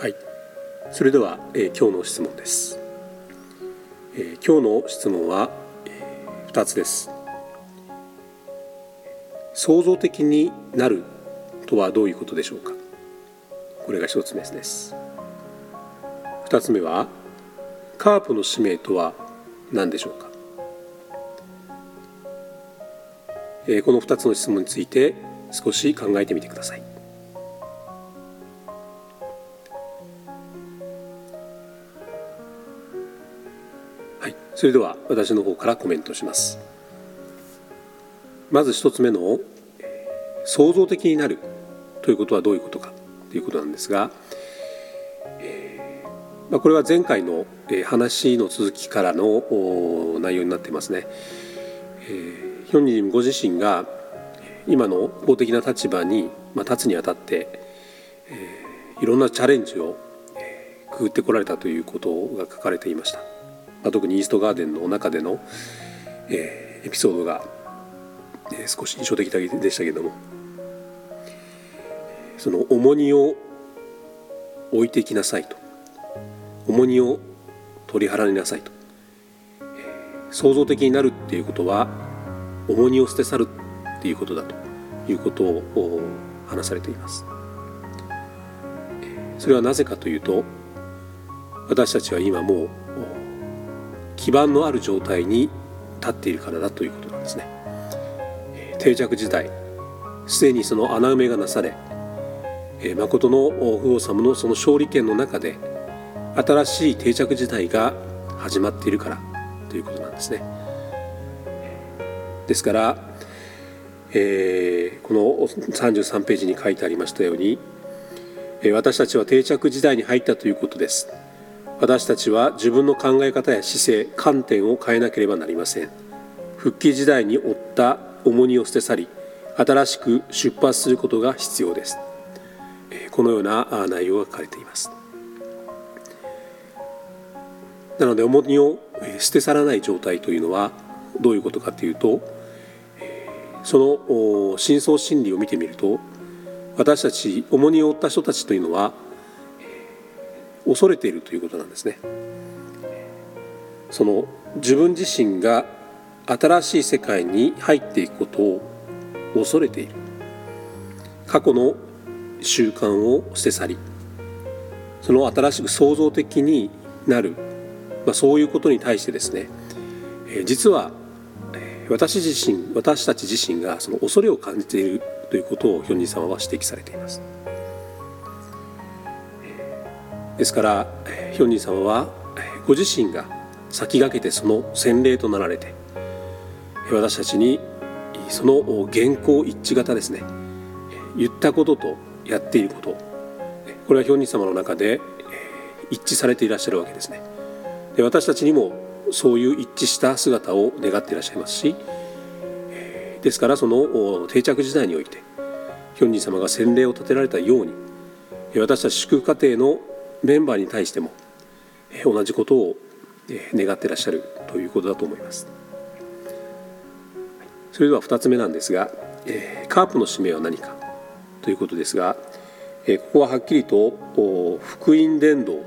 はい、それでは、えー、今日の質問です、えー、今日の質問は、えー、2つです。創造的になるとはどういうことでしょうか？これが1つ目です。2つ目はカープの使命とは何でしょうか、えー、この2つの質問について少し考えてみてください。はい。それでは私の方からコメントします。まず一つ目の創造的になるということはどういうことかということなんですが、えー、まあ、これは前回の話の続きからの内容になっていますね、えー、ヒョンニンご自身が今の公的な立場に、ま立つにあたって、えー、いろんなチャレンジをくぐってこられたということが書かれていました。まあ、特にイーストガーデンの中での、えー、エピソードが、えー、少し印象的でしたけども。その重荷を置いていきなさいと。重荷を取り払いなさいと、えー、創造的になるっていうことは重荷を捨て去るっていうことだと。いうことを話されています。それはなぜかというと私たちは今もう基盤のある状態に立っているからだということなんですね。定着時代すでにその穴埋めがなされ誠の不王様のその勝利権の中で新しい定着時代が始まっているからということなんですね。ですから、えー、この33ページに書いてありましたように私たちは定着時代に入ったということです。私たちは自分の考え方や姿勢観点を変えなければなりません。復帰時代に負った重荷を捨て去り新しく出発することが必要です。このような内容が書かれています。なので重荷を捨て去らない状態というのはどういうことかというとその深層心理を見てみると私たち重荷を負った人たちというのは恐れているということなんですね。その自分自身が新しい世界に入っていくことを恐れている。過去の習慣を捨て去りその新しく創造的になる、まあ、そういうことに対してですね実は私自身私たち自身がその恐れを感じているということをヒョンジ様は指摘されています。ですからヒョンジン様はご自身が先駆けてその洗礼となられて私たちにその原稿一致型ですね言ったこととやっていることこれはヒョンジン様の中で一致されていらっしゃるわけですね。私たちにもそういう一致した姿を願っていらっしゃいますしですからその定着時代においてヒョンジン様が洗礼を立てられたように私たち祝福家庭のメンバーに対しても同じことを願ってらっしゃるということだと思います。それでは2つ目なんですがカープの使命は何か？ということですがここははっきりと福音伝道と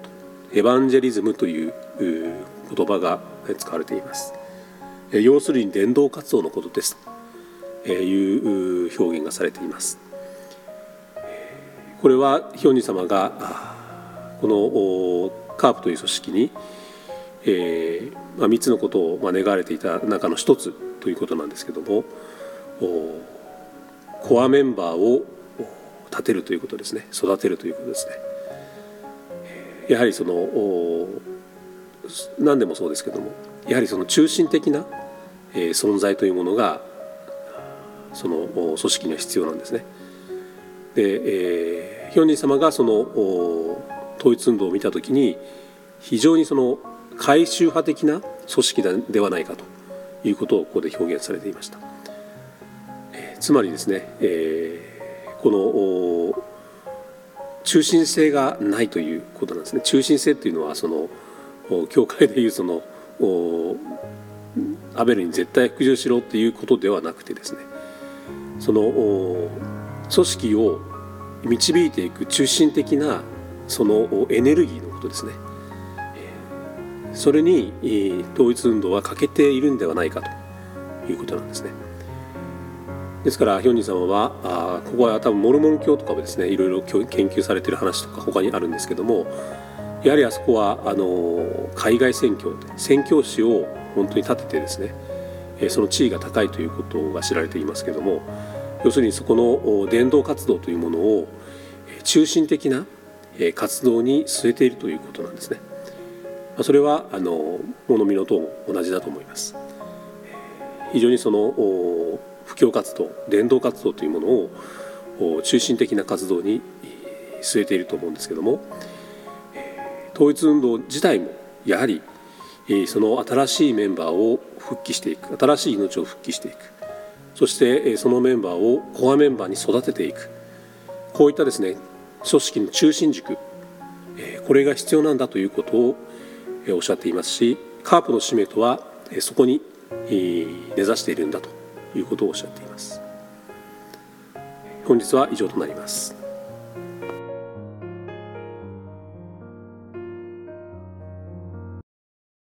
エヴァンジェリズムという言葉が使われています。要するに伝道活動のことです。という表現がされています。これはヒョンニ様がこのカープという組織に、えーまあ、3つのことを、まあ、願われていた中の一つということなんですけどもコアメンバーを立てるということですね育てるということですね。やはりその何でもそうですけどもやはりその中心的な、存在というものがその組織には必要なんですね。で、えー、ヒョンジン様がその統一運動を見た時に非常にその回収派的な組織ではないかということをここで表現されていました。えー、つまりですね、えー、この中心性がないということなんですね。中心性というのはその教会でいうそのアベルに絶対服従しろっていうことではなくてですねその組織を導いていく中心的なそのエネルギーのことですね。それに統一運動は欠けているんではないかということなんですね。ですからヒョンジン様はあここは多分モルモン教とかもですねいろいろ研究されてる話とか他にあるんですけどもやはりあそこはあの海外宣教宣教師を本当に立ててですねその地位が高いということが知られていますけども要するにそこの伝道活動というものを中心的な活動に据えているということなんですね。それはあの物見の塔も同じだと思います。非常にその布教活動伝道活動というものを中心的な活動に据えていると思うんですけども統一運動自体もやはりその新しいメンバーを復帰していく新しい命を復帰していくそしてそのメンバーをコアメンバーに育てていくこういったですね組織の中心軸これが必要なんだということをおっしゃっていますしカープの使命とはそこに根ざしているんだということをおっしゃっています。本日は以上となります。